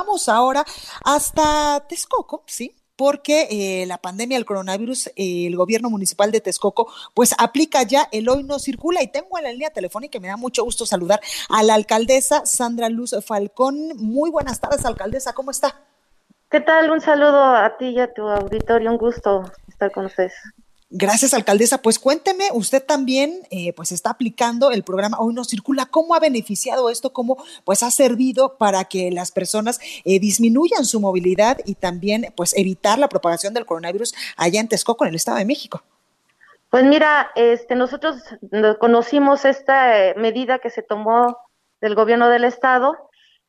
Vamos ahora hasta Texcoco, ¿sí? porque eh, la pandemia del coronavirus, eh, el gobierno municipal de Texcoco, pues aplica ya el hoy no circula y tengo en la línea telefónica y me da mucho gusto saludar a la alcaldesa Sandra Luz Falcón. Muy buenas tardes, alcaldesa, ¿cómo está? ¿Qué tal? Un saludo a ti y a tu auditorio, un gusto estar con ustedes. Gracias, alcaldesa. Pues cuénteme, usted también eh, pues está aplicando el programa Hoy no circula. ¿Cómo ha beneficiado esto? ¿Cómo pues ha servido para que las personas eh, disminuyan su movilidad y también pues evitar la propagación del coronavirus allá en Texcoco, en el Estado de México? Pues mira, este, nosotros conocimos esta eh, medida que se tomó del gobierno del Estado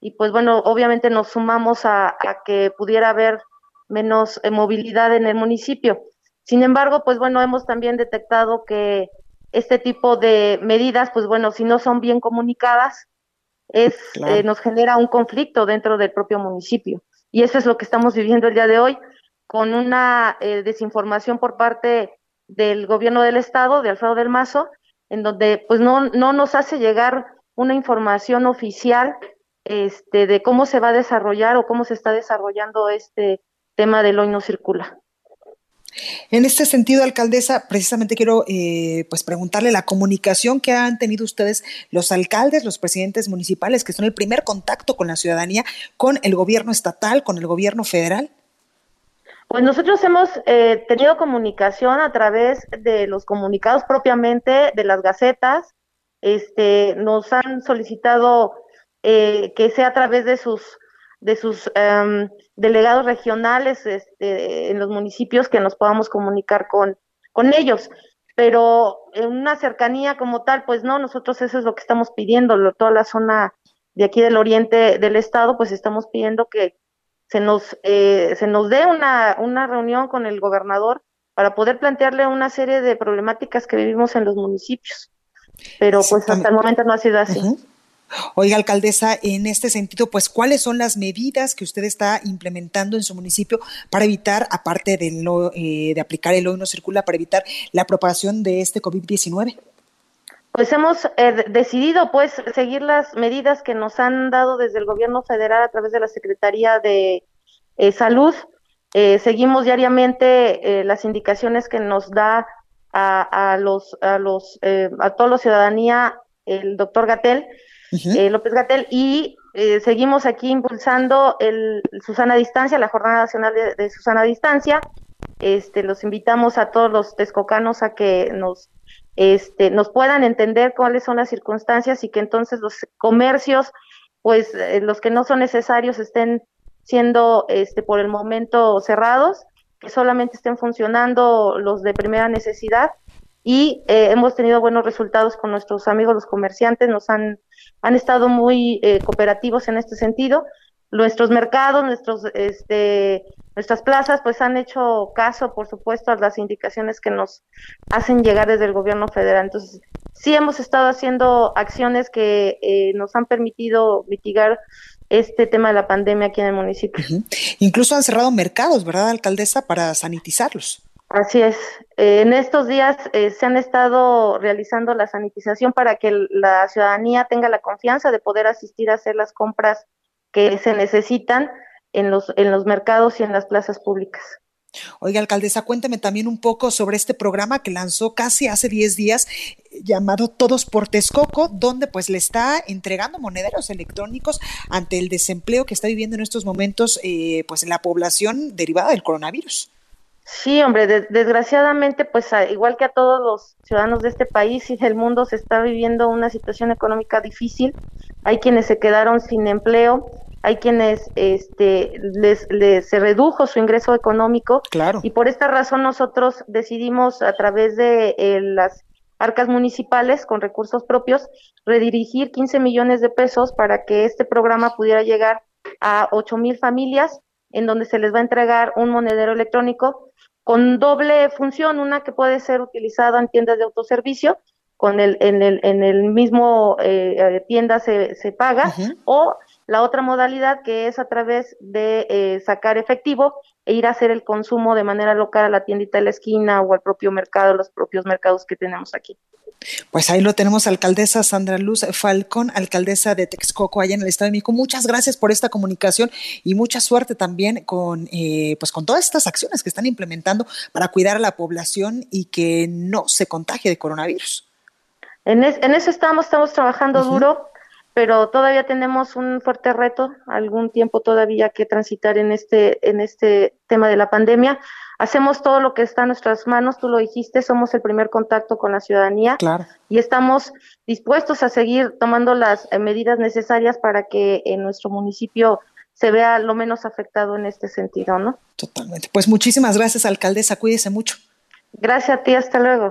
y pues bueno, obviamente nos sumamos a, a que pudiera haber menos movilidad en el municipio. Sin embargo, pues bueno, hemos también detectado que este tipo de medidas, pues bueno, si no son bien comunicadas, es eh, nos genera un conflicto dentro del propio municipio. Y eso es lo que estamos viviendo el día de hoy, con una eh, desinformación por parte del gobierno del estado, de Alfredo del Mazo, en donde pues no, no nos hace llegar una información oficial este, de cómo se va a desarrollar o cómo se está desarrollando este tema del hoy no circula. En este sentido, alcaldesa, precisamente quiero eh, pues preguntarle la comunicación que han tenido ustedes los alcaldes, los presidentes municipales, que son el primer contacto con la ciudadanía, con el gobierno estatal, con el gobierno federal. Pues nosotros hemos eh, tenido comunicación a través de los comunicados propiamente de las gacetas. Este, nos han solicitado eh, que sea a través de sus de sus em, delegados regionales este, en los municipios que nos podamos comunicar con, con ellos. Pero en una cercanía como tal, pues no, nosotros eso es lo que estamos pidiendo, toda la zona de aquí del oriente del estado, pues estamos pidiendo que se nos, eh, se nos dé una, una reunión con el gobernador para poder plantearle una serie de problemáticas que vivimos en los municipios. Pero pues hasta el momento no ha sido así. Oiga, alcaldesa, en este sentido, pues, ¿cuáles son las medidas que usted está implementando en su municipio para evitar, aparte de, eh, de aplicar el hoy no circula, para evitar la propagación de este COVID-19? Pues hemos eh, decidido, pues, seguir las medidas que nos han dado desde el gobierno federal a través de la Secretaría de eh, Salud. seguimos diariamente las indicaciones que nos da a, a los, a los, a toda la ciudadanía el doctor Gatel eh, López Gatel, y eh, seguimos aquí impulsando el Susana Distancia, la Jornada Nacional de, Susana Distancia. Este, los invitamos a todos los texcocanos a que nos, este, nos puedan entender cuáles son las circunstancias y que entonces los comercios, pues eh, los que no son necesarios estén siendo este, por el momento cerrados, que solamente estén funcionando los de primera necesidad y hemos tenido buenos resultados con nuestros amigos los comerciantes, nos han han estado muy eh, cooperativos en este sentido. Nuestros mercados, nuestros, este, nuestras plazas, pues han hecho caso, por supuesto, a las indicaciones que nos hacen llegar desde el gobierno federal. Entonces, sí hemos estado haciendo acciones que eh, nos han permitido mitigar este tema de la pandemia aquí en el municipio. Incluso han cerrado mercados, ¿verdad, alcaldesa, para sanitizarlos? Así es. Eh, en estos días eh, se han estado realizando la sanitización para que la ciudadanía tenga la confianza de poder asistir a hacer las compras que se necesitan en los, en los mercados y en las plazas públicas. Oiga, alcaldesa, cuénteme también un poco sobre este programa que lanzó casi hace 10 días llamado Todos por Texcoco, donde pues le está entregando monederos electrónicos ante el desempleo que está viviendo en estos momentos eh, pues la población derivada del coronavirus. Sí, hombre, desgraciadamente, pues igual que a todos los ciudadanos de este país y del mundo, se está viviendo una situación económica difícil. Hay quienes se quedaron sin empleo, hay quienes este, les, se redujo su ingreso económico. Claro. Y por esta razón nosotros decidimos a través de eh, las arcas municipales con recursos propios, redirigir 15 millones de pesos para que este programa pudiera llegar a 8 mil familias, en donde se les va a entregar un monedero electrónico con doble función, una que puede ser utilizada en tiendas de autoservicio, con el, en, el, en el mismo eh, eh tienda se, se paga, o la otra modalidad que es a través de eh, sacar efectivo e ir a hacer el consumo de manera local a la tiendita de la esquina o al propio mercado, los propios mercados que tenemos aquí. Pues ahí lo tenemos, alcaldesa Sandra Luz Falcón, alcaldesa de Texcoco, allá en el Estado de México. Muchas gracias por esta comunicación y mucha suerte también con, eh, pues con todas estas acciones que están implementando para cuidar a la población y que no se contagie de coronavirus. En, eso estamos, estamos trabajando duro pero todavía tenemos un fuerte reto, algún tiempo todavía que transitar en este, en este tema de la pandemia. Hacemos todo lo que está en nuestras manos, tú lo dijiste, somos el primer contacto con la ciudadanía y estamos dispuestos a seguir tomando las eh, medidas necesarias para que en nuestro municipio se vea lo menos afectado en este sentido, ¿no? Totalmente. Pues muchísimas gracias, alcaldesa, cuídese mucho. Gracias a ti, hasta luego.